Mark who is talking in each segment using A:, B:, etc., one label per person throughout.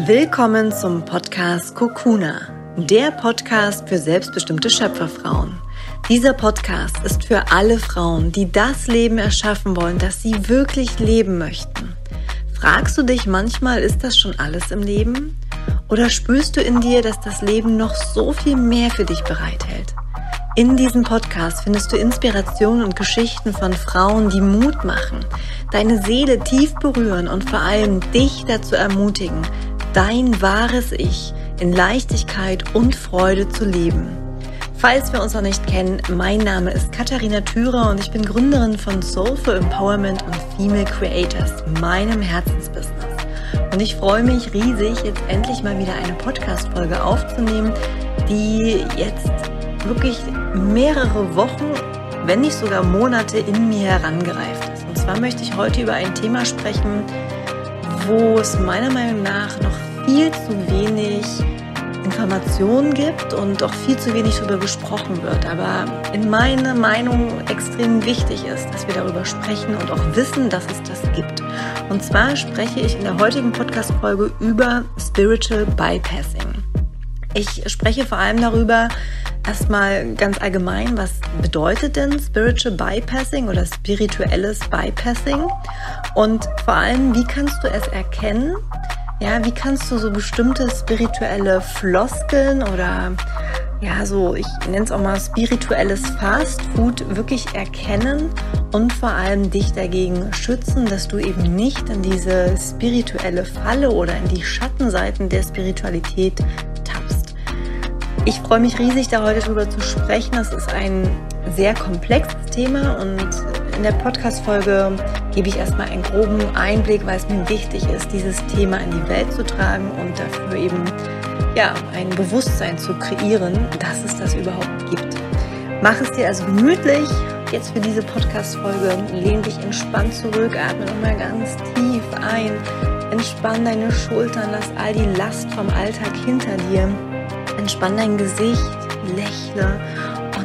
A: Willkommen zum Podcast Kokuna, der Podcast für selbstbestimmte Schöpferfrauen. Dieser Podcast ist für alle Frauen, die das Leben erschaffen wollen, das sie wirklich leben möchten. Fragst du dich manchmal, ist das schon alles im Leben? Oder spürst du in dir, dass das Leben noch so viel mehr für dich bereithält? In diesem Podcast findest du Inspirationen und Geschichten von Frauen, die Mut machen, deine Seele tief berühren und vor allem dich dazu ermutigen, dein wahres Ich in Leichtigkeit und Freude zu leben. Falls wir uns noch nicht kennen, mein Name ist Katharina Thürer und ich bin Gründerin von Soulful Empowerment und Female Creators, meinem Herzensbusiness. Und ich freue mich riesig, jetzt endlich mal wieder eine Podcast-Folge aufzunehmen, die jetzt wirklich mehrere Wochen, wenn nicht sogar Monate in mir herangereift ist. Und zwar möchte ich heute über ein Thema sprechen, wo es meiner Meinung nach noch viel zu wenig Informationen gibt und auch viel zu wenig darüber gesprochen wird. Aber in meiner Meinung extrem wichtig ist, dass wir darüber sprechen und auch wissen, dass es das gibt. Und zwar spreche ich in der heutigen Podcast-Folge über Spiritual Bypassing. Ich spreche vor allem darüber, erstmal ganz allgemein, was bedeutet denn Spiritual Bypassing oder spirituelles Bypassing? Und vor allem, wie kannst du es erkennen? Ja, wie kannst du so bestimmte spirituelle Floskeln oder ja, so, ich nenne es auch mal spirituelles Fast Food wirklich erkennen und vor allem dich dagegen schützen, dass du eben nicht in diese spirituelle Falle oder in die Schattenseiten der Spiritualität ich freue mich riesig, da heute drüber zu sprechen. Das ist ein sehr komplexes Thema und in der Podcast-Folge gebe ich erstmal einen groben Einblick, weil es mir wichtig ist, dieses Thema in die Welt zu tragen und dafür eben ja, ein Bewusstsein zu kreieren, dass es das überhaupt gibt. Mach es dir also gemütlich. Jetzt für diese Podcast-Folge. Lehn dich entspannt zurück, atme nochmal ganz tief ein, entspann deine Schultern, lass all die Last vom Alltag hinter dir. Entspann dein Gesicht, lächle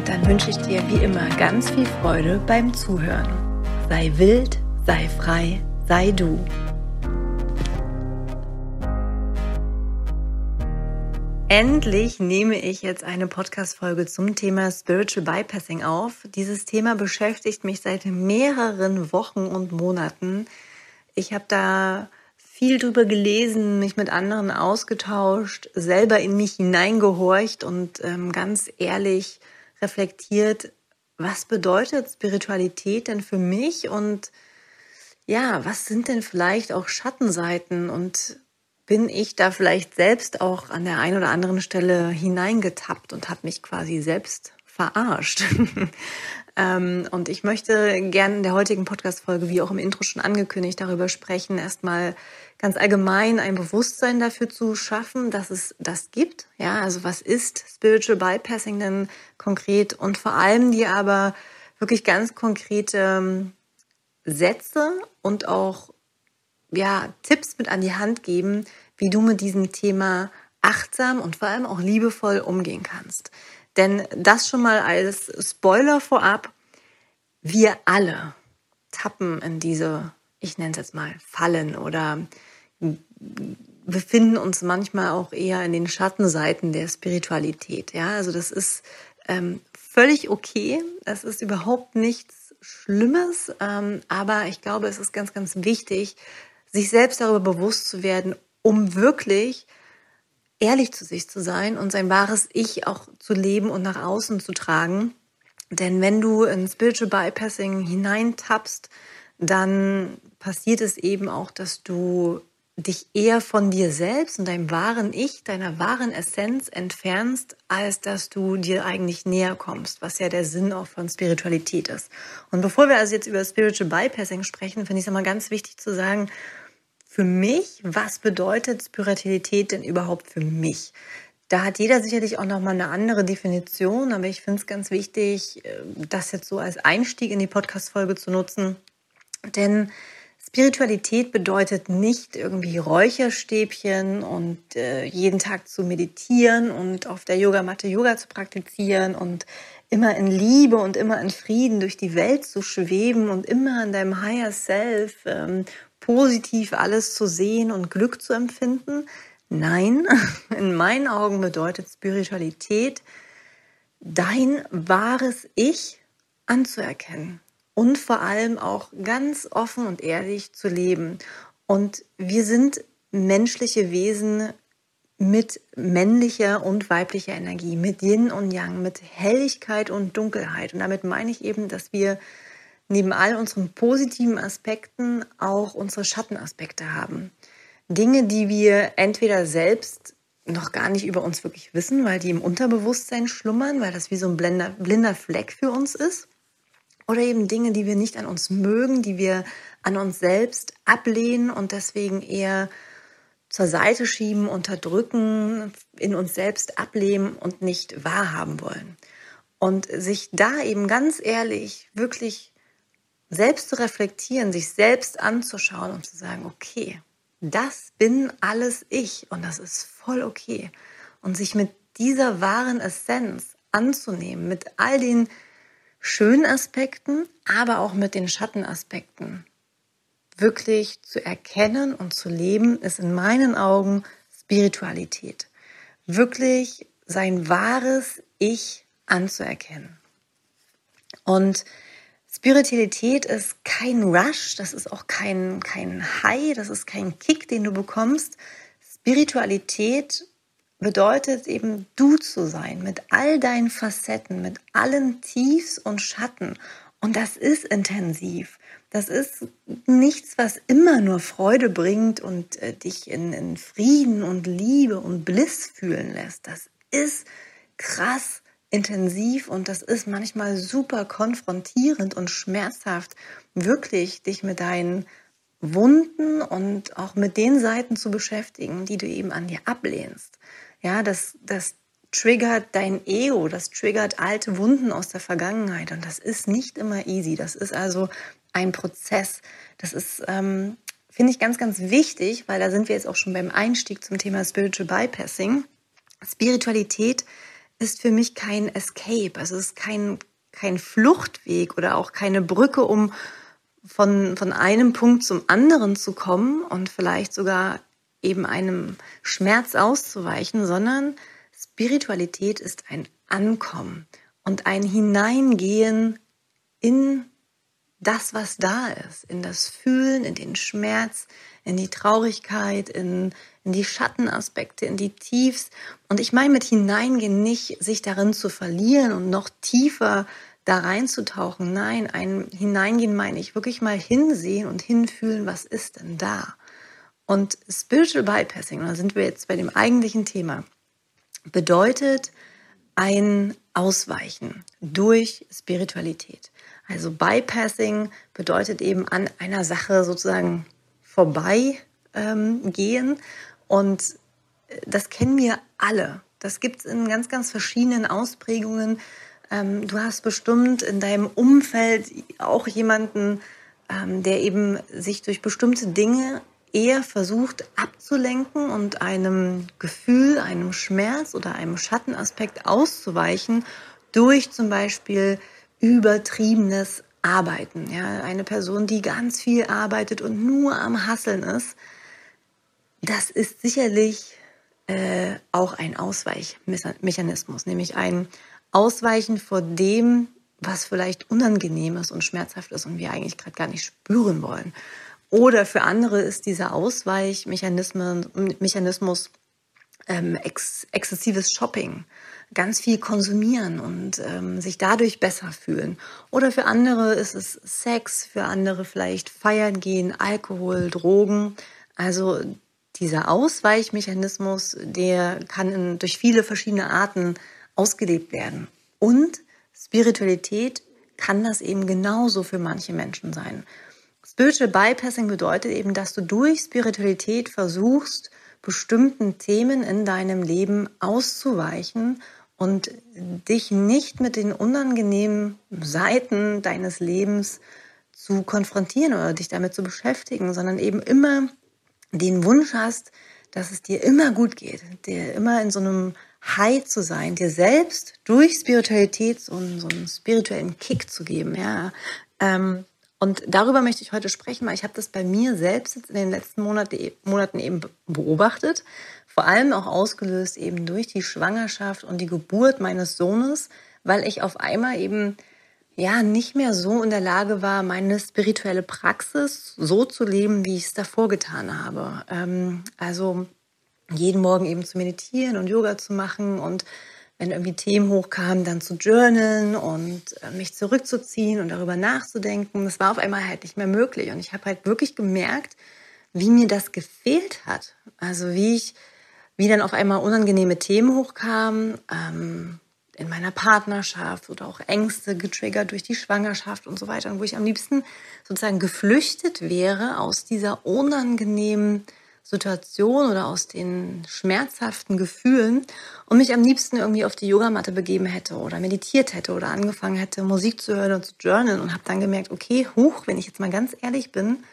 A: und dann wünsche ich dir wie immer ganz viel Freude beim Zuhören. Sei wild, sei frei, sei du. Endlich nehme ich jetzt eine Podcast-Folge zum Thema Spiritual Bypassing auf. Dieses Thema beschäftigt mich seit mehreren Wochen und Monaten. Ich habe da viel drüber gelesen, mich mit anderen ausgetauscht, selber in mich hineingehorcht und ähm, ganz ehrlich reflektiert, was bedeutet Spiritualität denn für mich? Und ja, was sind denn vielleicht auch Schattenseiten? Und bin ich da vielleicht selbst auch an der einen oder anderen Stelle hineingetappt und habe mich quasi selbst verarscht. ähm, und ich möchte gerne in der heutigen Podcast-Folge, wie auch im Intro schon angekündigt, darüber sprechen, erstmal ganz allgemein ein Bewusstsein dafür zu schaffen, dass es das gibt. Ja, also was ist Spiritual Bypassing denn konkret und vor allem die aber wirklich ganz konkrete ähm, Sätze und auch ja, Tipps mit an die Hand geben, wie du mit diesem Thema achtsam und vor allem auch liebevoll umgehen kannst. Denn das schon mal als Spoiler vorab, wir alle tappen in diese, ich nenne es jetzt mal, Fallen oder befinden uns manchmal auch eher in den Schattenseiten der Spiritualität. Ja, also das ist ähm, völlig okay. Das ist überhaupt nichts Schlimmes. Ähm, aber ich glaube, es ist ganz, ganz wichtig, sich selbst darüber bewusst zu werden, um wirklich ehrlich zu sich zu sein und sein wahres Ich auch zu leben und nach außen zu tragen. Denn wenn du in Spiritual Bypassing hineintappst, dann passiert es eben auch, dass du dich eher von dir selbst und deinem wahren Ich, deiner wahren Essenz entfernst, als dass du dir eigentlich näher kommst, was ja der Sinn auch von Spiritualität ist. Und bevor wir also jetzt über Spiritual Bypassing sprechen, finde ich es immer ganz wichtig zu sagen, für mich, was bedeutet Spiritualität denn überhaupt für mich? Da hat jeder sicherlich auch nochmal eine andere Definition, aber ich finde es ganz wichtig, äh, das jetzt so als Einstieg in die Podcast-Folge zu nutzen. Denn Spiritualität bedeutet nicht irgendwie Räucherstäbchen und äh, jeden Tag zu meditieren und auf der Yogamatte Yoga zu praktizieren und immer in Liebe und immer in Frieden durch die Welt zu schweben und immer in deinem Higher Self ähm, positiv alles zu sehen und Glück zu empfinden. Nein, in meinen Augen bedeutet Spiritualität, dein wahres Ich anzuerkennen und vor allem auch ganz offen und ehrlich zu leben. Und wir sind menschliche Wesen mit männlicher und weiblicher Energie, mit Yin und Yang, mit Helligkeit und Dunkelheit. Und damit meine ich eben, dass wir neben all unseren positiven Aspekten auch unsere Schattenaspekte haben. Dinge, die wir entweder selbst noch gar nicht über uns wirklich wissen, weil die im Unterbewusstsein schlummern, weil das wie so ein blinder, blinder Fleck für uns ist. Oder eben Dinge, die wir nicht an uns mögen, die wir an uns selbst ablehnen und deswegen eher zur Seite schieben, unterdrücken, in uns selbst ablehnen und nicht wahrhaben wollen. Und sich da eben ganz ehrlich wirklich selbst zu reflektieren, sich selbst anzuschauen und zu sagen, okay, das bin alles ich und das ist voll okay. Und sich mit dieser wahren Essenz anzunehmen, mit all den schönen Aspekten, aber auch mit den Schattenaspekten wirklich zu erkennen und zu leben, ist in meinen Augen Spiritualität. Wirklich sein wahres Ich anzuerkennen. Und Spiritualität ist kein Rush, das ist auch kein, kein High, das ist kein Kick, den du bekommst. Spiritualität bedeutet eben du zu sein, mit all deinen Facetten, mit allen Tiefs und Schatten. Und das ist intensiv. Das ist nichts, was immer nur Freude bringt und äh, dich in, in Frieden und Liebe und Bliss fühlen lässt. Das ist krass intensiv und das ist manchmal super konfrontierend und schmerzhaft, wirklich dich mit deinen Wunden und auch mit den Seiten zu beschäftigen, die du eben an dir ablehnst. Ja, das, das triggert dein Ego, das triggert alte Wunden aus der Vergangenheit und das ist nicht immer easy. Das ist also ein Prozess. Das ist, ähm, finde ich, ganz, ganz wichtig, weil da sind wir jetzt auch schon beim Einstieg zum Thema Spiritual Bypassing. Spiritualität ist für mich kein Escape, also es ist kein, kein Fluchtweg oder auch keine Brücke, um von, von einem Punkt zum anderen zu kommen und vielleicht sogar eben einem Schmerz auszuweichen, sondern Spiritualität ist ein Ankommen und ein Hineingehen in das, was da ist, in das Fühlen, in den Schmerz, in die Traurigkeit, in, in die Schattenaspekte, in die Tiefs. Und ich meine mit hineingehen nicht, sich darin zu verlieren und noch tiefer da reinzutauchen. Nein, ein Hineingehen meine ich wirklich mal hinsehen und hinfühlen, was ist denn da? Und Spiritual Bypassing, da sind wir jetzt bei dem eigentlichen Thema, bedeutet ein Ausweichen durch Spiritualität. Also Bypassing bedeutet eben an einer Sache sozusagen vorbeigehen. Ähm, und das kennen wir alle. Das gibt es in ganz, ganz verschiedenen Ausprägungen. Ähm, du hast bestimmt in deinem Umfeld auch jemanden, ähm, der eben sich durch bestimmte Dinge eher versucht abzulenken und einem Gefühl, einem Schmerz oder einem Schattenaspekt auszuweichen durch zum Beispiel übertriebenes Arbeiten. Ja, eine Person, die ganz viel arbeitet und nur am Hasseln ist, das ist sicherlich äh, auch ein Ausweichmechanismus, nämlich ein Ausweichen vor dem, was vielleicht unangenehm ist und schmerzhaft ist und wir eigentlich gerade gar nicht spüren wollen. Oder für andere ist dieser Ausweichmechanismus ähm, ex exzessives Shopping ganz viel konsumieren und ähm, sich dadurch besser fühlen. Oder für andere ist es Sex, für andere vielleicht feiern gehen, Alkohol, Drogen. Also dieser Ausweichmechanismus, der kann in, durch viele verschiedene Arten ausgelebt werden. Und Spiritualität kann das eben genauso für manche Menschen sein. Spiritual Bypassing bedeutet eben, dass du durch Spiritualität versuchst, bestimmten Themen in deinem Leben auszuweichen und dich nicht mit den unangenehmen Seiten deines Lebens zu konfrontieren oder dich damit zu beschäftigen, sondern eben immer den Wunsch hast, dass es dir immer gut geht, dir immer in so einem High zu sein, dir selbst durch Spiritualität so einen, so einen spirituellen Kick zu geben, ja. Ähm, Und darüber möchte ich heute sprechen, weil ich habe das bei mir selbst jetzt in den letzten Monate, Monaten eben beobachtet. Vor allem auch ausgelöst eben durch die Schwangerschaft und die Geburt meines Sohnes, weil ich auf einmal eben ja nicht mehr so in der Lage war, meine spirituelle Praxis so zu leben, wie ich es davor getan habe. Ähm, also jeden Morgen eben zu meditieren und Yoga zu machen und wenn irgendwie Themen hochkamen, dann zu journalen und äh, mich zurückzuziehen und darüber nachzudenken. Das war auf einmal halt nicht mehr möglich. Und ich habe halt wirklich gemerkt, wie mir das gefehlt hat. Also wie ich, wie dann auf einmal unangenehme Themen hochkamen, ähm, in meiner Partnerschaft oder auch Ängste getriggert durch die Schwangerschaft und so weiter. Und wo ich am liebsten sozusagen geflüchtet wäre aus dieser unangenehmen Situation oder aus den schmerzhaften Gefühlen und mich am liebsten irgendwie auf die Yogamatte begeben hätte oder meditiert hätte oder angefangen hätte, Musik zu hören und zu journalen und habe dann gemerkt, okay, huch, wenn ich jetzt mal ganz ehrlich bin,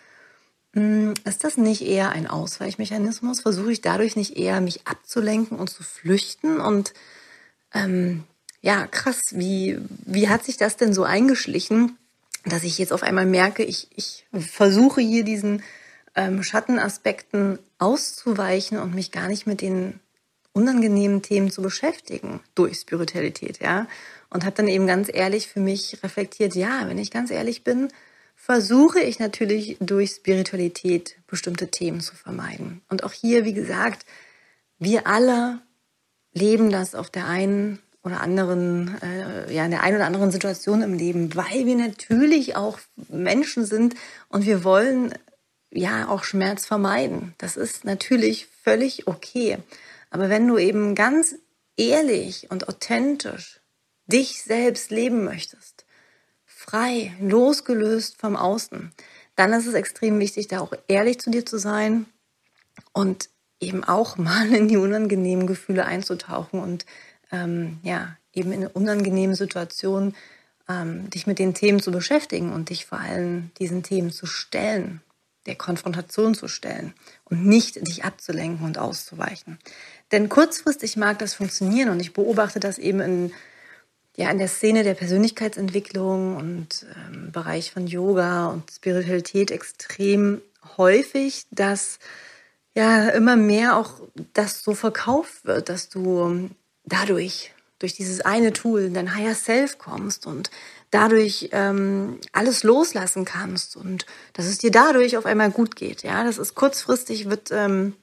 A: hm, ist das nicht eher ein Ausweichmechanismus? Versuche ich dadurch nicht eher, mich abzulenken und zu flüchten? Und ähm, ja, krass, wie, wie hat sich das denn so eingeschlichen, dass ich jetzt auf einmal merke, ich, ich versuche hier diesen ähm, Schattenaspekten auszuweichen und mich gar nicht mit den unangenehmen Themen zu beschäftigen durch Spiritualität, ja. Und habe dann eben ganz ehrlich für mich reflektiert, ja, wenn ich ganz ehrlich bin, versuche ich natürlich durch Spiritualität bestimmte Themen zu vermeiden. Und auch hier, wie gesagt, wir alle leben das auf der einen oder anderen, äh, ja, in der einen oder anderen Situation im Leben, weil wir natürlich auch Menschen sind und wir wollen ja auch Schmerz vermeiden. Das ist natürlich völlig okay. Aber wenn du eben ganz ehrlich und authentisch dich selbst leben möchtest, frei, losgelöst vom Außen, dann ist es extrem wichtig, da auch ehrlich zu dir zu sein und eben auch mal in die unangenehmen Gefühle einzutauchen und ähm, ja, eben in unangenehmen Situationen ähm, dich mit den Themen zu beschäftigen und dich vor allem diesen Themen zu stellen der Konfrontation zu stellen und nicht dich abzulenken und auszuweichen. Denn kurzfristig mag das funktionieren und ich beobachte das eben in, ja, in der Szene der Persönlichkeitsentwicklung und ähm, Bereich von Yoga und Spiritualität extrem häufig, dass ja immer mehr auch das so verkauft wird, dass du dadurch durch dieses eine Tool in dein Higher Self kommst und dadurch ähm, alles loslassen kannst und dass es dir dadurch auf einmal gut geht. Ja, das ist kurzfristig wird ähm,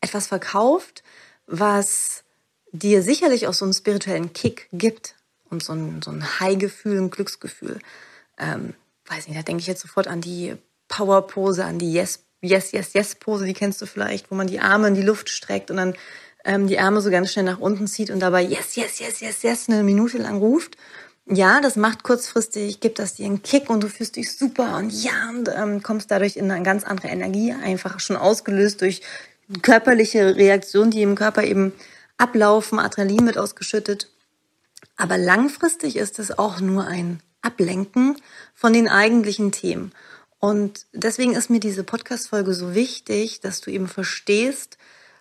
A: etwas verkauft, was dir sicherlich auch so einen spirituellen Kick gibt und so ein, so ein High-Gefühl, ein Glücksgefühl. Ähm, weiß nicht, da denke ich jetzt sofort an die Power-Pose, an die Yes, Yes, Yes, Yes-Pose, die kennst du vielleicht, wo man die Arme in die Luft streckt und dann ähm, die Arme so ganz schnell nach unten zieht und dabei Yes, Yes, Yes, Yes, Yes eine Minute lang ruft ja, das macht kurzfristig, gibt das dir einen Kick und du fühlst dich super und ja, und ähm, kommst dadurch in eine ganz andere Energie, einfach schon ausgelöst durch körperliche Reaktionen, die im Körper eben ablaufen, Adrenalin wird ausgeschüttet. Aber langfristig ist es auch nur ein Ablenken von den eigentlichen Themen. Und deswegen ist mir diese Podcast-Folge so wichtig, dass du eben verstehst,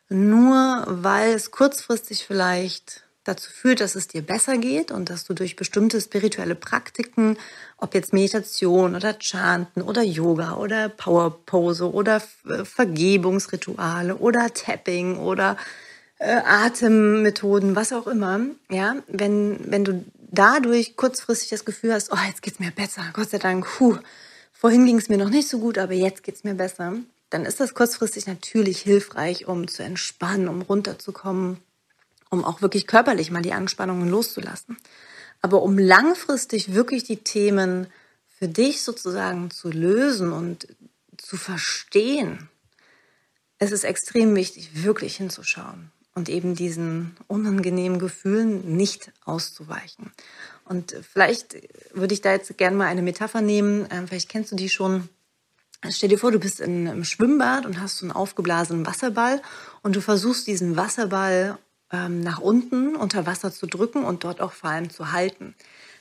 A: nur weil es kurzfristig vielleicht dazu führt, dass es dir besser geht und dass du durch bestimmte spirituelle Praktiken, ob jetzt Meditation oder Chanten oder Yoga oder Powerpose oder äh, Vergebungsrituale oder Tapping oder äh, Atemmethoden, was auch immer, ja, wenn, wenn du dadurch kurzfristig das Gefühl hast, oh, jetzt geht's mir besser, Gott sei Dank, puh, vorhin ging es mir noch nicht so gut, aber jetzt geht's mir besser, dann ist das kurzfristig natürlich hilfreich, um zu entspannen, um runterzukommen, um auch wirklich körperlich mal die Anspannungen loszulassen. Aber um langfristig wirklich die Themen für dich sozusagen zu lösen und zu verstehen, es ist extrem wichtig, wirklich hinzuschauen und eben diesen unangenehmen Gefühlen nicht auszuweichen. Und vielleicht würde ich da jetzt gerne mal eine Metapher nehmen, ähm, vielleicht kennst du die schon. Stell dir vor, du bist in einem Schwimmbad und hast so einen aufgeblasenen Wasserball und du versuchst diesen Wasserball ähm, nach unten unter Wasser zu drücken und dort auch vor allem zu halten.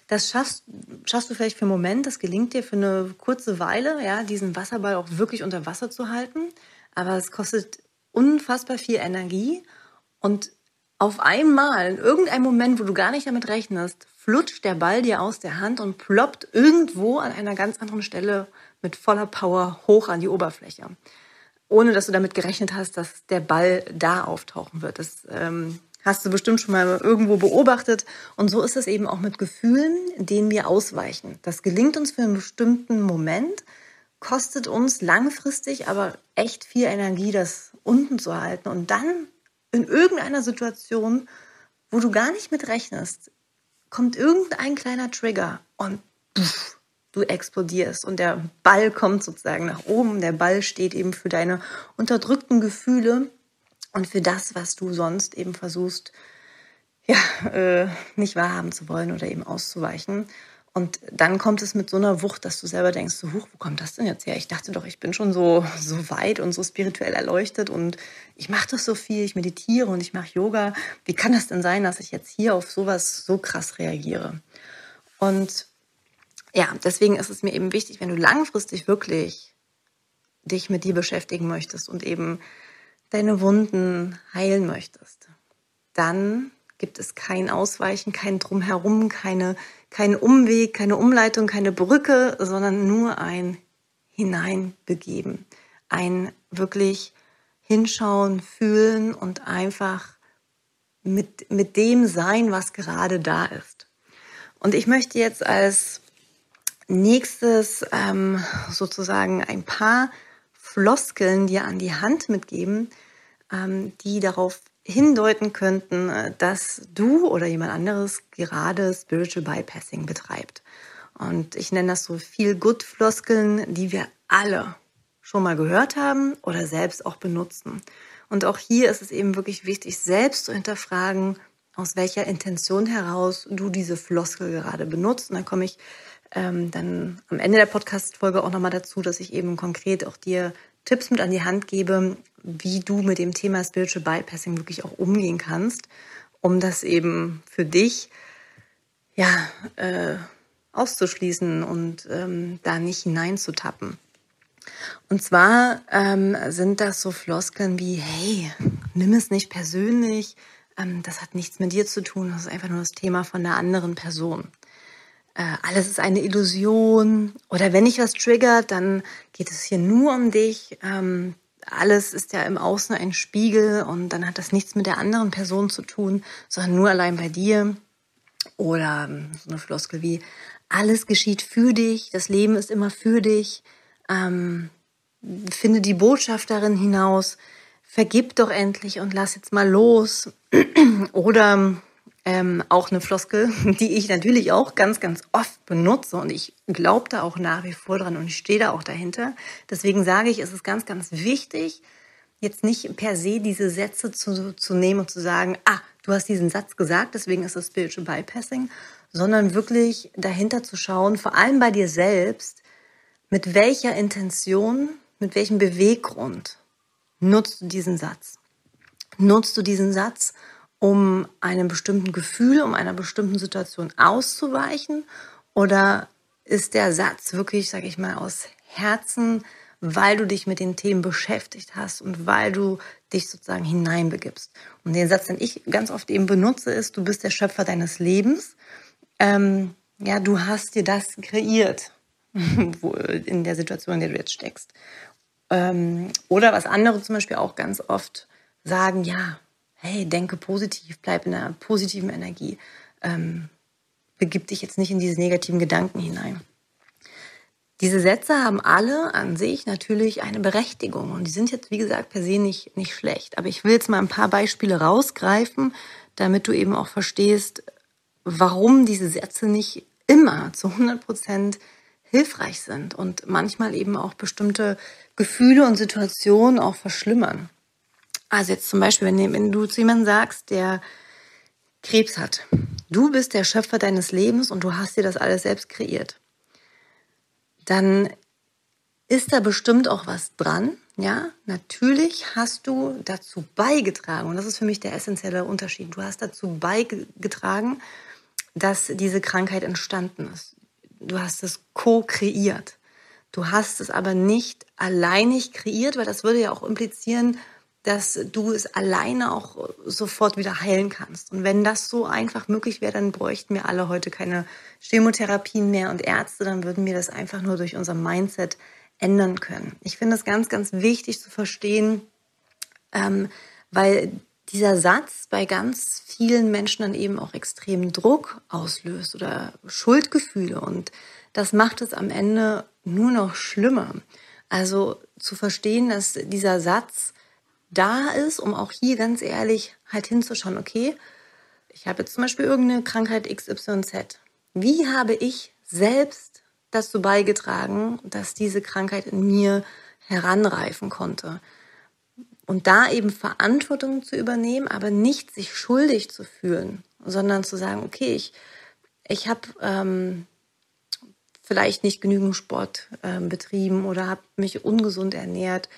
A: Das schaffst, schaffst du vielleicht für einen Moment, das gelingt dir für eine kurze Weile, ja, diesen Wasserball auch wirklich unter Wasser zu halten. Aber es kostet unfassbar viel Energie und auf einmal, in irgendeinem Moment, wo du gar nicht damit rechnest, flutscht der Ball dir aus der Hand und ploppt irgendwo an einer ganz anderen Stelle mit voller Power hoch an die Oberfläche. Ohne dass du damit gerechnet hast, dass der Ball da auftauchen wird. Das ähm, hast du bestimmt schon mal irgendwo beobachtet. Und so ist es eben auch mit Gefühlen, denen wir ausweichen. Das gelingt uns für einen bestimmten Moment, kostet uns langfristig aber echt viel Energie, das unten zu halten. Und dann in irgendeiner Situation, wo du gar nicht mit rechnest, kommt irgendein kleiner Trigger und pff, du explodierst und der Ball kommt sozusagen nach oben. Der Ball steht eben für deine unterdrückten Gefühle und für das, was du sonst eben versuchst, ja, äh, nicht wahrhaben zu wollen oder eben auszuweichen. Und dann kommt es mit so einer Wucht, dass du selber denkst, so, huch, wo kommt das denn jetzt her? Ich dachte doch, ich bin schon so, so weit und so spirituell erleuchtet und ich mache das so viel, ich meditiere und ich mache Yoga. Wie kann das denn sein, dass ich jetzt hier auf sowas so krass reagiere? Und ja, deswegen ist es mir eben wichtig, wenn du langfristig wirklich dich mit dir beschäftigen möchtest und eben deine Wunden heilen möchtest, dann gibt es kein Ausweichen, kein Drumherum, keine, keinen Umweg, keine Umleitung, keine Brücke, sondern nur ein Hineinbegeben. Ein wirklich hinschauen, fühlen und einfach mit, mit dem sein, was gerade da ist. Und ich möchte jetzt als nächstes ähm, sozusagen ein paar Floskeln dir an die Hand mitgeben, ähm, die darauf hindeuten könnten, äh, dass du oder jemand anderes gerade Spiritual Bypassing betreibt. Und ich nenne das so viel Good Floskeln, die wir alle schon mal gehört haben oder selbst auch benutzen. Und auch hier ist es eben wirklich wichtig, selbst zu hinterfragen, aus welcher Intention heraus du diese Floskel gerade benutzt. Und dann komme ich ähm, dann am Ende der Podcast-Folge auch nochmal dazu, dass ich eben konkret auch dir Tipps mit an die Hand gebe, wie du mit dem Thema Spiritual Bypassing wirklich auch umgehen kannst, um das eben für dich ja äh, auszuschließen und ähm, da nicht hineinzutappen. Und zwar ähm, sind das so Floskeln wie, hey, nimm es nicht persönlich, ähm, das hat nichts mit dir zu tun, das ist einfach nur das Thema von der anderen Person äh, alles ist eine Illusion oder wenn dich was triggert, dann geht es hier nur um dich. Ähm, alles ist ja im Außen ein Spiegel und dann hat das nichts mit der anderen Person zu tun, sondern nur allein bei dir. Oder ähm, so eine Floskel wie, alles geschieht für dich, das Leben ist immer für dich. Ähm, finde die Botschaft darin hinaus, vergib doch endlich und lass jetzt mal los. Oder ähm, auch eine Floskel, die ich natürlich auch ganz, ganz oft benutze und ich glaube da auch nach wie vor dran und ich stehe da auch dahinter. Deswegen sage ich, es ist ganz, ganz wichtig, jetzt nicht per se diese Sätze zu, zu nehmen und zu sagen, ah, du hast diesen Satz gesagt, deswegen ist das Spiritual Bypassing, sondern wirklich dahinter zu schauen, vor allem bei dir selbst, mit welcher Intention, mit welchem Beweggrund nutzt du diesen Satz? Nutzt du diesen Satz, um einem bestimmten Gefühl, um einer bestimmten Situation auszuweichen? Oder ist der Satz wirklich, sage ich mal, aus Herzen, weil du dich mit den Themen beschäftigt hast und weil du dich sozusagen hineinbegibst? Und den Satz, den ich ganz oft eben benutze, ist, du bist der Schöpfer deines Lebens. Ähm, ja, du hast dir das kreiert in der Situation, in der du jetzt steckst. Ähm, oder was andere zum Beispiel auch ganz oft sagen, ja, hey, denke positiv, bleib in einer positiven Energie. Ähm, begib dich jetzt nicht in diese negativen Gedanken hinein. Diese Sätze haben alle an sich natürlich eine Berechtigung und die sind jetzt, wie gesagt, per se nicht, nicht schlecht. Aber ich will jetzt mal ein paar Beispiele rausgreifen, damit du eben auch verstehst, warum diese Sätze nicht immer zu 100 Prozent hilfreich sind und manchmal eben auch bestimmte Gefühle und Situationen auch verschlimmern. Also jetzt zum Beispiel, wenn, du zu jemandem sagst, der Krebs hat, du bist der Schöpfer deines Lebens und du hast dir das alles selbst kreiert, dann ist da bestimmt auch was dran. Ja, natürlich hast du dazu beigetragen, und das ist für mich der essentielle Unterschied. Du hast dazu beigetragen, dass diese Krankheit entstanden ist. Du hast es co-kreiert. Du hast es aber nicht alleinig kreiert, weil das würde ja auch implizieren, dass du es alleine auch sofort wieder heilen kannst. Und wenn das so einfach möglich wäre, dann bräuchten wir alle heute keine Chemotherapien mehr und Ärzte, dann würden wir das einfach nur durch unser Mindset ändern können. Ich finde es ganz, ganz wichtig zu verstehen, ähm, weil dieser Satz bei ganz vielen Menschen dann eben auch extremen Druck auslöst oder Schuldgefühle und das macht es am Ende nur noch schlimmer. Also zu verstehen, dass dieser Satz da ist, um auch hier ganz ehrlich halt hinzuschauen, okay, ich habe jetzt zum Beispiel irgendeine Krankheit XYZ. Wie habe ich selbst dazu beigetragen, dass diese Krankheit in mir heranreifen konnte? Und da eben Verantwortung zu übernehmen, aber nicht sich schuldig zu fühlen, sondern zu sagen, okay, ich, ich habe ähm, vielleicht nicht genügend Sport ähm, betrieben oder habe mich ungesund ernährt,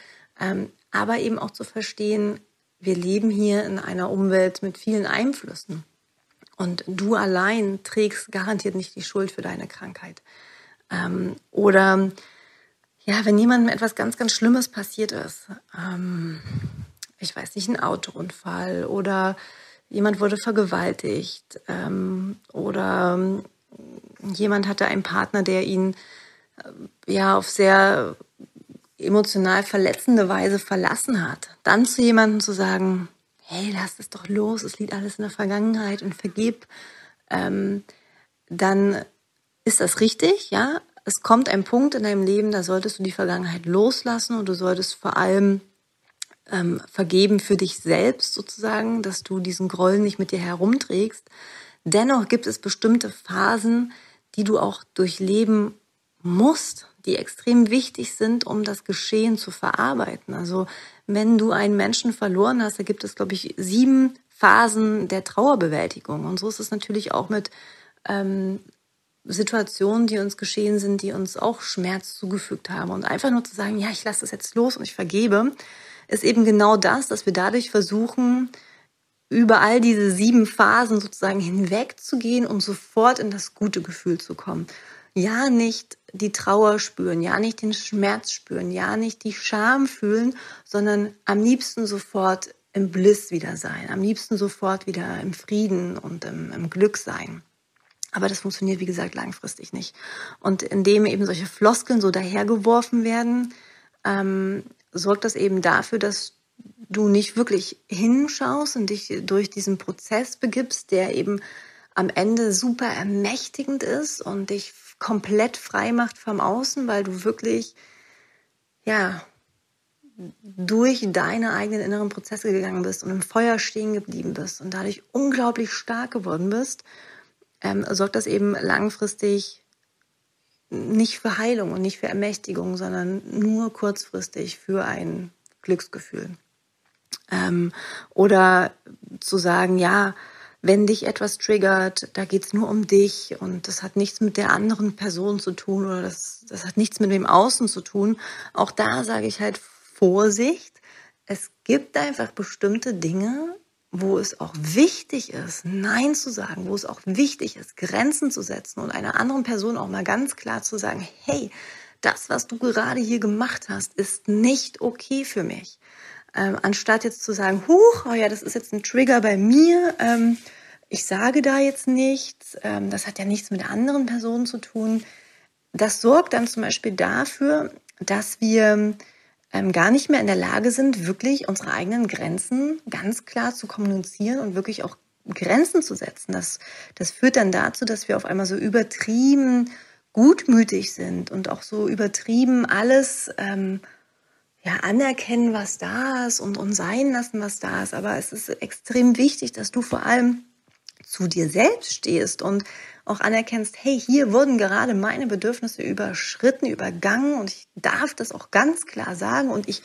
A: ähm, aber eben auch zu verstehen, wir leben hier in einer Umwelt mit vielen Einflüssen. Und du allein trägst garantiert nicht die Schuld für deine Krankheit. Ähm, oder ja, wenn jemandem etwas ganz, ganz Schlimmes passiert ist, ähm, ich weiß nicht, ein Autounfall oder jemand wurde vergewaltigt ähm, oder jemand hatte einen Partner, der ihn äh, ja auf sehr emotional verletzende Weise verlassen hat, dann zu jemandem zu sagen, hey, lass es doch los, es liegt alles in der Vergangenheit und vergib, ähm, dann ist das richtig, ja. Es kommt ein Punkt in deinem Leben, da solltest du die Vergangenheit loslassen und du solltest vor allem ähm, vergeben für dich selbst sozusagen, dass du diesen Groll nicht mit dir herumträgst. Dennoch gibt es bestimmte Phasen, die du auch durchleben musst, die extrem wichtig sind, um das Geschehen zu verarbeiten. Also wenn du einen Menschen verloren hast, da gibt es, glaube ich, sieben Phasen der Trauerbewältigung. Und so ist es natürlich auch mit ähm, Situationen, die uns geschehen sind, die uns auch Schmerz zugefügt haben. Und einfach nur zu sagen, ja, ich lasse das jetzt los und ich vergebe, ist eben genau das, dass wir dadurch versuchen, über all diese sieben Phasen sozusagen hinwegzugehen und sofort in das gute Gefühl zu kommen. Ja, nicht die Trauer spüren, ja nicht den Schmerz spüren, ja nicht die Scham fühlen, sondern am liebsten sofort im Bliss wieder sein, am liebsten sofort wieder im Frieden und im, im Glück sein. Aber das funktioniert, wie gesagt, langfristig nicht. Und indem eben solche Floskeln so dahergeworfen werden, ähm, sorgt das eben dafür, dass du nicht wirklich hinschaust und dich durch diesen Prozess begibst, der eben am Ende super ermächtigend ist und dich komplett frei macht vom Außen, weil du wirklich, ja, durch deine eigenen inneren Prozesse gegangen bist und im Feuer stehen geblieben bist und dadurch unglaublich stark geworden bist, ähm, sorgt das eben langfristig nicht für Heilung und nicht für Ermächtigung, sondern nur kurzfristig für ein Glücksgefühl. Ähm, oder zu sagen, ja, wenn dich etwas triggert, da geht's nur um dich und das hat nichts mit der anderen Person zu tun oder das, das hat nichts mit dem Außen zu tun. Auch da sage ich halt Vorsicht. Es gibt einfach bestimmte Dinge, wo es auch wichtig ist, Nein zu sagen, wo es auch wichtig ist, Grenzen zu setzen und einer anderen Person auch mal ganz klar zu sagen, hey, das, was du gerade hier gemacht hast, ist nicht okay für mich. Ähm, anstatt jetzt zu sagen, huch, oh ja, das ist jetzt ein Trigger bei mir, ähm, ich sage da jetzt nichts, ähm, das hat ja nichts mit der anderen Person zu tun. Das sorgt dann zum Beispiel dafür, dass wir ähm, gar nicht mehr in der Lage sind, wirklich unsere eigenen Grenzen ganz klar zu kommunizieren und wirklich auch Grenzen zu setzen. Das, das führt dann dazu, dass wir auf einmal so übertrieben gutmütig sind und auch so übertrieben alles ähm, ja, anerkennen, was da ist und, und sein lassen, was da ist. Aber es ist extrem wichtig, dass du vor allem zu dir selbst stehst und auch anerkennst, hey, hier wurden gerade meine Bedürfnisse überschritten, übergangen und ich darf das auch ganz klar sagen. Und ich,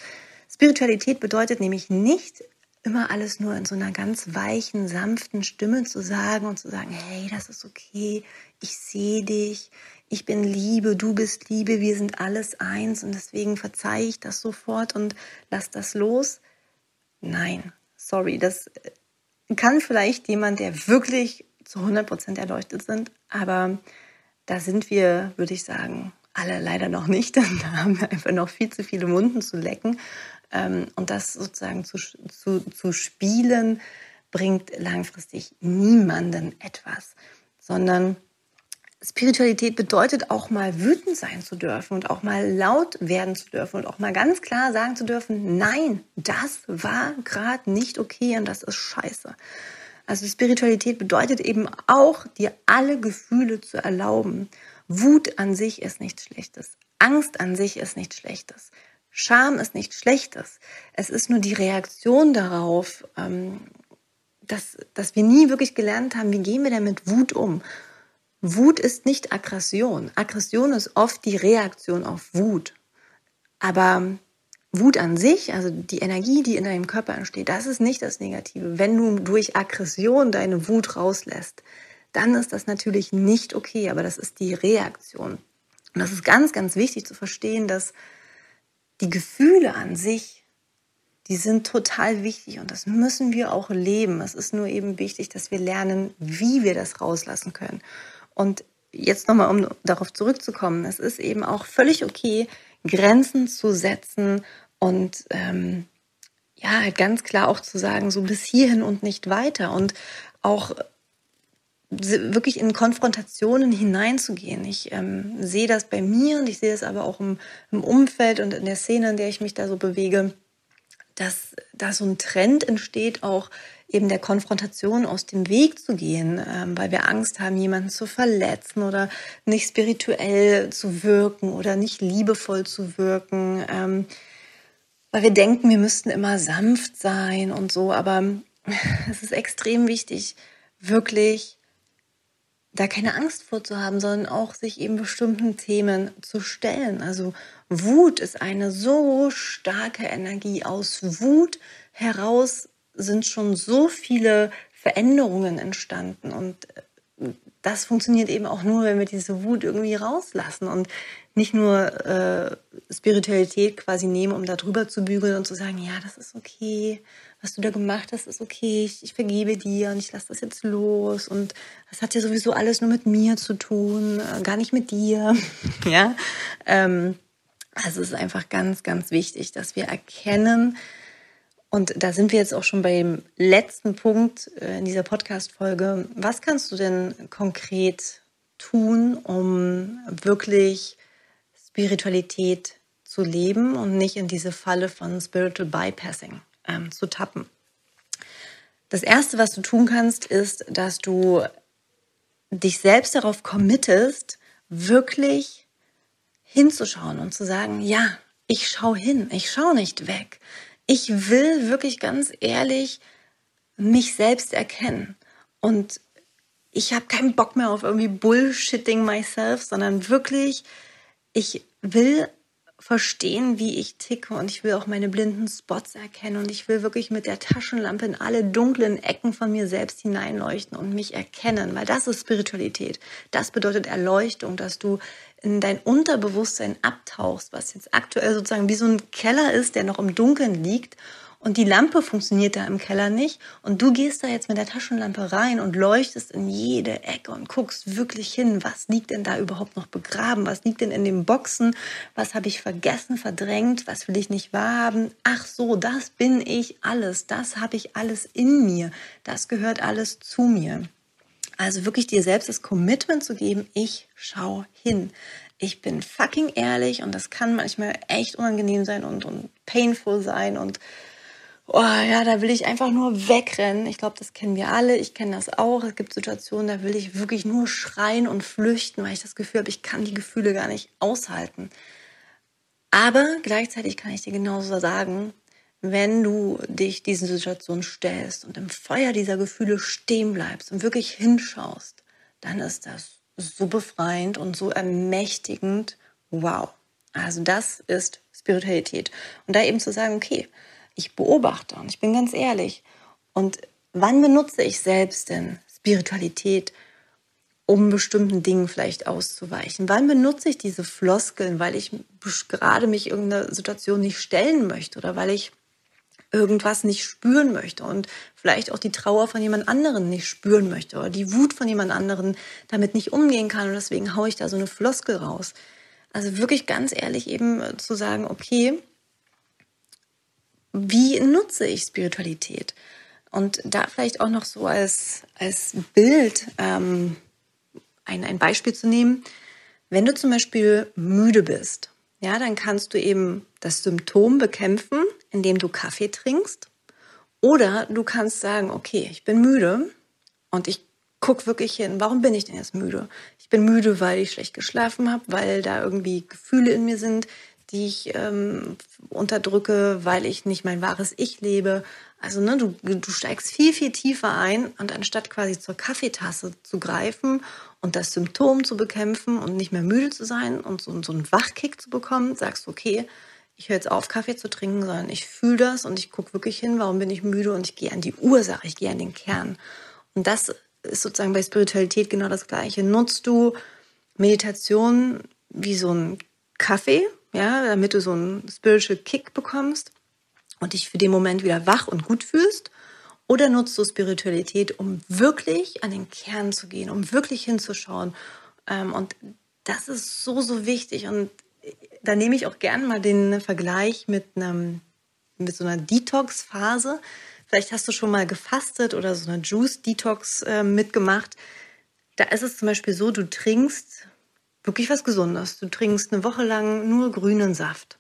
A: Spiritualität bedeutet nämlich nicht immer alles nur in so einer ganz weichen, sanften Stimme zu sagen und zu sagen, hey, das ist okay, ich sehe dich, ich bin Liebe, du bist Liebe, wir sind alles eins und deswegen verzeihe ich das sofort und lass das los. Nein, sorry, das kann vielleicht jemand, der wirklich zu 100 Prozent erleuchtet sind, aber da sind wir, würde ich sagen, alle leider noch nicht. Da haben wir einfach noch viel zu viele Wunden zu lecken. Ähm, und das sozusagen zu, zu, zu spielen, bringt langfristig niemanden etwas, sondern Spiritualität bedeutet auch mal wütend sein zu dürfen und auch mal laut werden zu dürfen und auch mal ganz klar sagen zu dürfen, nein, das war gerade nicht okay und das ist scheiße. Also Spiritualität bedeutet eben auch, dir alle Gefühle zu erlauben. Wut an sich ist nichts Schlechtes. Angst an sich ist nichts Schlechtes. Scham ist nichts Schlechtes. Es ist nur die Reaktion darauf, ähm, dass, dass wir nie wirklich gelernt haben, wie gehen wir denn mit Wut um. Wut ist nicht Aggression. Aggression ist oft die Reaktion auf Wut. Aber Wut an sich, also die Energie, die in deinem Körper entsteht, das ist nicht das Negative. Wenn du durch Aggression deine Wut rauslässt, dann ist das natürlich nicht okay, aber das ist die Reaktion. Und das ist ganz, ganz wichtig zu verstehen, dass die Gefühle an sich, die sind total wichtig und das müssen wir auch leben. Es ist nur eben wichtig, dass wir lernen, wie wir das rauslassen können. Und jetzt nochmal, um darauf zurückzukommen, es ist eben auch völlig okay, Grenzen zu setzen und ähm, ja, ganz klar auch zu sagen, so bis hierhin und nicht weiter und auch wirklich in Konfrontationen hineinzugehen. Ich ähm, sehe das bei mir und ich sehe es aber auch im, im Umfeld und in der Szene, in der ich mich da so bewege, dass da so ein Trend entsteht, auch eben der Konfrontation aus dem Weg zu gehen, ähm, weil wir Angst haben, jemanden zu verletzen oder nicht spirituell zu wirken oder nicht liebevoll zu wirken, ähm, weil wir denken, wir müssten immer sanft sein und so. Aber es ist extrem wichtig, wirklich da keine Angst vor zu haben, sondern auch sich eben bestimmten Themen zu stellen. Also Wut ist eine so starke Energie. Aus Wut heraus sind schon so viele Veränderungen entstanden. Und äh, das funktioniert eben auch nur, wenn wir diese Wut irgendwie rauslassen und nicht nur äh, Spiritualität quasi nehmen, um da drüber zu bügeln und zu sagen, ja, das ist okay, was du da gemacht hast, ist okay, ich, ich vergebe dir und ich lasse das jetzt los. Und das hat ja sowieso alles nur mit mir zu tun, äh, gar nicht mit dir, ja. Ähm, also es ist einfach ganz, ganz wichtig, dass wir erkennen, und da sind wir jetzt auch schon beim letzten Punkt äh, in dieser Podcast-Folge. Was kannst du denn konkret tun, um wirklich Spiritualität zu leben und nicht in diese Falle von Spiritual Bypassing ähm, zu tappen? Das Erste, was du tun kannst, ist, dass du dich selbst darauf committest, wirklich hinzuschauen und zu sagen, ja, ich schaue hin, ich schaue nicht weg ich will wirklich ganz ehrlich mich selbst erkennen. Und ich habe keinen Bock mehr auf irgendwie Bullshitting myself, sondern wirklich, ich will verstehen, wie ich ticke. Und ich will auch meine blinden Spots erkennen. Und ich will wirklich mit der Taschenlampe in alle dunklen Ecken von mir selbst hineinleuchten und mich erkennen, weil das ist Spiritualität. Das bedeutet Erleuchtung, dass du in dein Unterbewusstsein abtauchst, was jetzt aktuell sozusagen wie so ein Keller ist, der noch im Dunkeln liegt und die Lampe funktioniert da im Keller nicht. Und du gehst da jetzt mit der Taschenlampe rein und leuchtest in jede Ecke und guckst wirklich hin, was liegt denn da überhaupt noch begraben, was liegt denn in den Boxen, was habe ich vergessen, verdrängt, was will ich nicht wahrhaben, ach so, das bin ich alles, das habe ich alles in mir, das gehört alles zu mir. Also wirklich dir selbst das Commitment zu geben, ich schau hin. Ich bin fucking ehrlich und das kann manchmal echt unangenehm sein und, und painful sein und oh ja, da will ich einfach nur wegrennen. Ich glaube, das kennen wir alle. Ich kenne das auch. Es gibt Situationen, da will ich wirklich nur schreien und flüchten, weil ich das Gefühl habe, ich kann die Gefühle gar nicht aushalten. Aber gleichzeitig kann ich dir genauso sagen, wenn du dich diesen Situationen stellst und im Feuer dieser Gefühle stehen bleibst und wirklich hinschaust, dann ist das so befreiend und so ermächtigend. Wow. Also das ist Spiritualität. Und da eben zu sagen, okay, ich beobachte und ich bin ganz ehrlich. Und wann benutze ich selbst denn Spiritualität, um bestimmten Dingen vielleicht auszuweichen? Wann benutze ich diese Floskeln, weil ich gerade mich irgendeiner Situation nicht stellen möchte oder weil ich irgendwas nicht spüren möchte und vielleicht auch die Trauer von jemand anderen nicht spüren möchte oder die Wut von jemand anderen damit nicht umgehen kann und deswegen haue ich da so eine Floskel raus. Also wirklich ganz ehrlich eben zu sagen, okay, wie nutze ich Spiritualität? Und da vielleicht auch noch so als, als Bild ähm, ein, ein Beispiel zu nehmen. Wenn du zum Beispiel müde bist, ja, dann kannst du eben das Symptom bekämpfen, indem du Kaffee trinkst. Oder du kannst sagen, okay, ich bin müde und ich gucke wirklich hin, warum bin ich denn jetzt müde? Ich bin müde, weil ich schlecht geschlafen habe, weil da irgendwie Gefühle in mir sind, die ich ähm, unterdrücke, weil ich nicht mein wahres Ich lebe. Also ne, du, du steigst viel, viel tiefer ein und anstatt quasi zur Kaffeetasse zu greifen und das Symptom zu bekämpfen und nicht mehr müde zu sein und so, so einen Wachkick zu bekommen, sagst du, okay, ich höre jetzt auf, Kaffee zu trinken, sondern ich fühle das und ich gucke wirklich hin, warum bin ich müde und ich gehe an die Ursache, ich gehe an den Kern. Und das ist sozusagen bei Spiritualität genau das Gleiche. Nutzt du Meditation wie so ein Kaffee, ja, damit du so einen Spiritual Kick bekommst und dich für den Moment wieder wach und gut fühlst? Oder nutzt du Spiritualität, um wirklich an den Kern zu gehen, um wirklich hinzuschauen? Ähm, und das ist so, so wichtig. Und da nehme ich auch gerne mal den Vergleich mit, einem, mit so einer Detox-Phase. Vielleicht hast du schon mal gefastet oder so eine Juice-Detox äh, mitgemacht. Da ist es zum Beispiel so, du trinkst wirklich was Gesundes. Du trinkst eine Woche lang nur grünen Saft.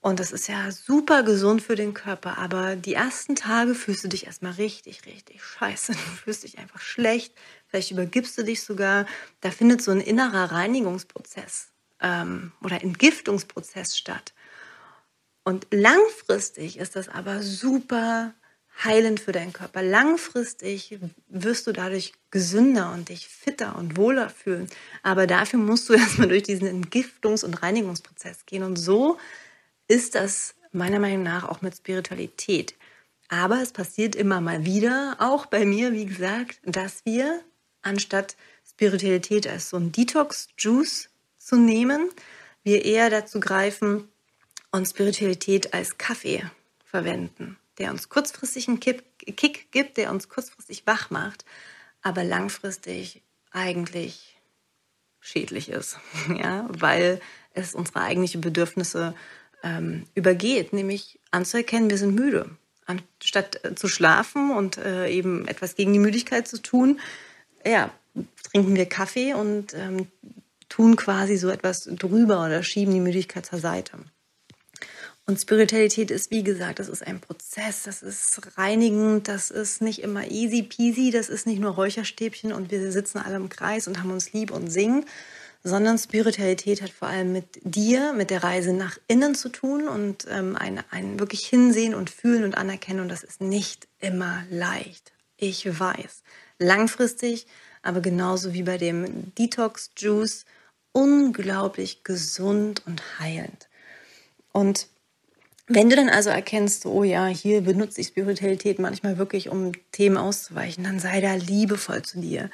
A: Und das ist ja super gesund für den Körper. Aber die ersten Tage fühlst du dich erstmal richtig, richtig scheiße. Du fühlst dich einfach schlecht. Vielleicht übergibst du dich sogar. Da findet so ein innerer Reinigungsprozess ähm, oder Entgiftungsprozess statt. Und langfristig ist das aber super heilend für deinen Körper. Langfristig wirst du dadurch gesünder und dich fitter und wohler fühlen. Aber dafür musst du erstmal durch diesen Entgiftungs- und Reinigungsprozess gehen. Und so ist das meiner Meinung nach auch mit Spiritualität. Aber es passiert immer mal wieder, auch bei mir, wie gesagt, dass wir anstatt Spiritualität als so ein Detox-Juice zu nehmen, wir eher dazu greifen und Spiritualität als Kaffee verwenden der uns kurzfristig einen Kick gibt, der uns kurzfristig wach macht, aber langfristig eigentlich schädlich ist, ja, weil es unsere eigentlichen Bedürfnisse ähm, übergeht, nämlich anzuerkennen, wir sind müde. Anstatt äh, zu schlafen und äh, eben etwas gegen die Müdigkeit zu tun, ja, trinken wir Kaffee und ähm, tun quasi so etwas drüber oder schieben die Müdigkeit zur Seite. Und Spiritualität ist, wie gesagt, das ist ein Prozess, das ist reinigend, das ist nicht immer easy peasy, das ist nicht nur Räucherstäbchen und wir sitzen alle im Kreis und haben uns lieb und singen, sondern Spiritualität hat vor allem mit dir, mit der Reise nach innen zu tun und ähm, ein, ein wirklich hinsehen und fühlen und anerkennen und das ist nicht immer leicht. Ich weiß. Langfristig, aber genauso wie bei dem Detox Juice, unglaublich gesund und heilend. Und wenn du dann also erkennst, oh ja, hier benutze ich Spiritualität manchmal wirklich, um Themen auszuweichen, dann sei da liebevoll zu dir.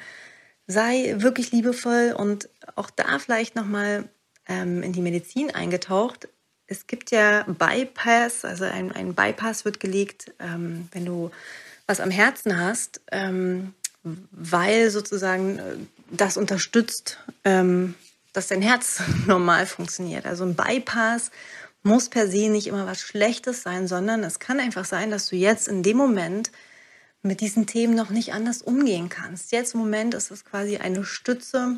A: Sei wirklich liebevoll und auch da vielleicht nochmal ähm, in die Medizin eingetaucht. Es gibt ja Bypass, also ein, ein Bypass wird gelegt, ähm, wenn du was am Herzen hast, ähm, weil sozusagen äh, das unterstützt, ähm, dass dein Herz normal funktioniert. Also ein Bypass muss per se nicht immer was Schlechtes sein, sondern es kann einfach sein, dass du jetzt in dem Moment mit diesen Themen noch nicht anders umgehen kannst. Jetzt im Moment ist es quasi eine Stütze,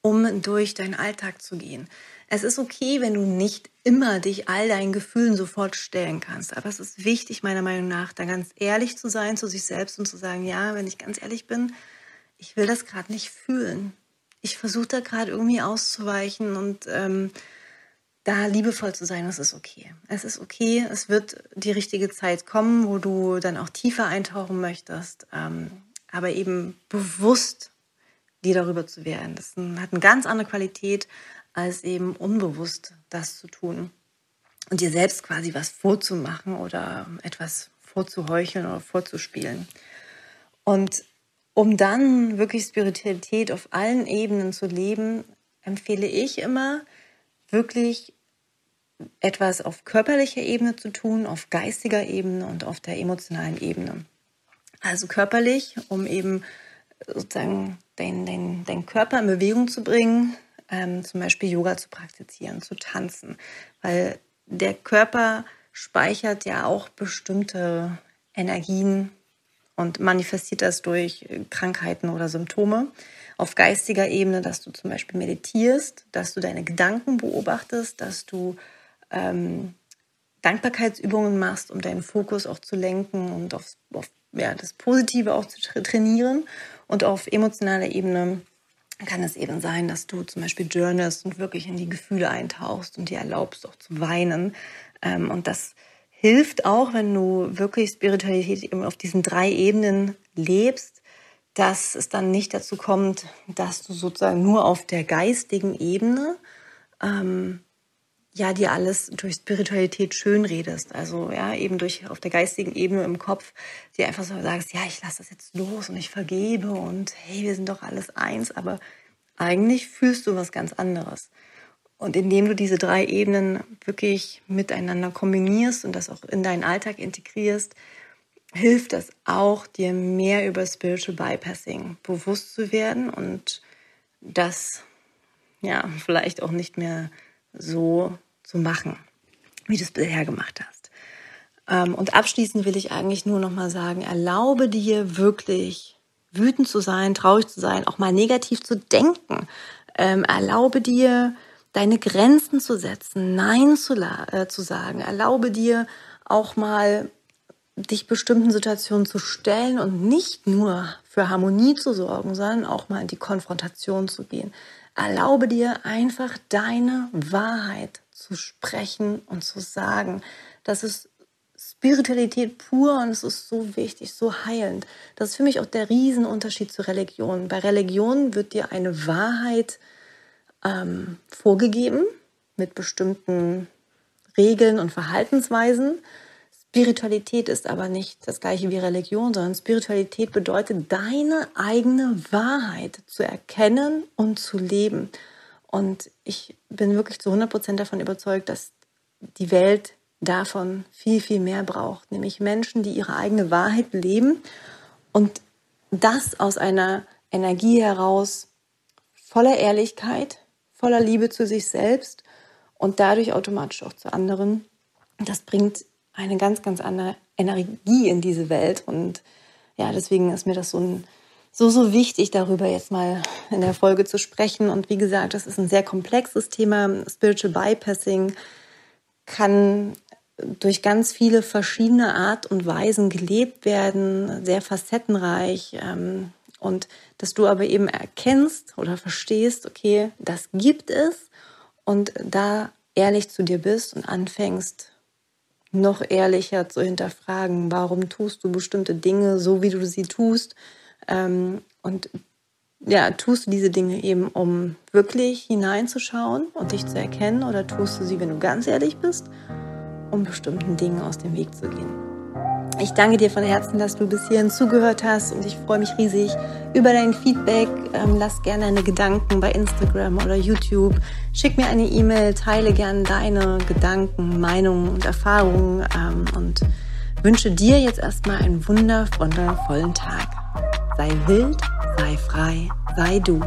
A: um durch deinen Alltag zu gehen. Es ist okay, wenn du nicht immer dich all deinen Gefühlen sofort stellen kannst. Aber es ist wichtig, meiner Meinung nach, da ganz ehrlich zu sein zu sich selbst und zu sagen, ja, wenn ich ganz ehrlich bin, ich will das gerade nicht fühlen. Ich versuche da gerade irgendwie auszuweichen und ähm, da liebevoll zu sein, das ist okay. Es ist okay, es wird die richtige Zeit kommen, wo du dann auch tiefer eintauchen möchtest, ähm, aber eben bewusst dir darüber zu werden. Das hat eine ganz andere Qualität, als eben unbewusst das zu tun und dir selbst quasi was vorzumachen oder etwas vorzuheucheln oder vorzuspielen. Und um dann wirklich Spiritualität auf allen Ebenen zu leben, empfehle ich immer, wirklich etwas auf körperlicher Ebene zu tun, auf geistiger Ebene und auf der emotionalen Ebene. Also körperlich, um eben sozusagen deinen dein, dein Körper in Bewegung zu bringen, ähm, zum Beispiel Yoga zu praktizieren, zu tanzen, weil der Körper speichert ja auch bestimmte Energien und manifestiert das durch Krankheiten oder Symptome. Auf geistiger Ebene, dass du zum Beispiel meditierst, dass du deine Gedanken beobachtest, dass du ähm, Dankbarkeitsübungen machst, um deinen Fokus auch zu lenken und auf, auf ja, das Positive auch zu trainieren. Und auf emotionaler Ebene kann es eben sein, dass du zum Beispiel journalst und wirklich in die Gefühle eintauchst und dir erlaubst auch zu weinen. Ähm, und das hilft auch, wenn du wirklich Spiritualität eben auf diesen drei Ebenen lebst, dass es dann nicht dazu kommt, dass du sozusagen nur auf der geistigen Ebene ähm, ja dir alles durch Spiritualität schön redest. Also ja, eben durch auf der geistigen Ebene im Kopf dir einfach so sagst, ja, ich lasse das jetzt los und ich vergebe und hey, wir sind doch alles eins, aber eigentlich fühlst du was ganz anderes. Und indem du diese drei Ebenen wirklich miteinander kombinierst und das auch in deinen Alltag integrierst, hilft das auch, dir mehr über Spiritual Bypassing bewusst zu werden und das ja vielleicht auch nicht mehr so zu machen, wie du es bisher gemacht hast. Ähm, und abschließend will ich eigentlich nur noch mal sagen, erlaube dir wirklich wütend zu sein, traurig zu sein, auch mal negativ zu denken. Ähm, erlaube dir, deine Grenzen zu setzen, Nein zu, äh, zu sagen. Erlaube dir auch mal dich bestimmten Situationen zu stellen und nicht nur für Harmonie zu sorgen, sondern auch mal in die Konfrontation zu gehen. Erlaube dir einfach deine Wahrheit zu sprechen und zu sagen. Das ist Spiritualität pur und es ist so wichtig, so heilend. Das ist für mich auch der Riesenunterschied zur Religion. Bei Religion wird dir eine Wahrheit ähm, vorgegeben mit bestimmten Regeln und Verhaltensweisen. Spiritualität ist aber nicht das gleiche wie Religion, sondern Spiritualität bedeutet, deine eigene Wahrheit zu erkennen und zu leben. Und ich bin wirklich zu 100 Prozent davon überzeugt, dass die Welt davon viel, viel mehr braucht. Nämlich Menschen, die ihre eigene Wahrheit leben und das aus einer Energie heraus voller Ehrlichkeit, voller Liebe zu sich selbst und dadurch automatisch auch zu anderen. Das bringt eine ganz, ganz andere Energie in diese Welt. Und ja, deswegen ist mir das so ein so, so wichtig, darüber jetzt mal in der Folge zu sprechen. Und wie gesagt, das ist ein sehr komplexes Thema. Spiritual Bypassing kann durch ganz viele verschiedene Art und Weisen gelebt werden, sehr facettenreich. Ähm, und dass du aber eben erkennst oder verstehst, okay, das gibt es und da ehrlich zu dir bist und anfängst, noch ehrlicher zu hinterfragen, warum tust du bestimmte Dinge so, wie du sie tust ähm, und ja, tust du diese Dinge eben, um wirklich hineinzuschauen und dich zu erkennen oder tust du sie, wenn du ganz ehrlich bist, um bestimmten Dingen aus dem Weg zu gehen? Ich danke dir von Herzen, dass du bis hierhin zugehört hast und ich freue mich riesig über dein Feedback. Ähm, lass gerne deine Gedanken bei Instagram oder YouTube. Schick mir eine E-Mail, teile gerne deine Gedanken, Meinungen und Erfahrungen ähm, und wünsche dir jetzt erstmal einen wundervollen Tag. Sei wild, sei frei, sei du.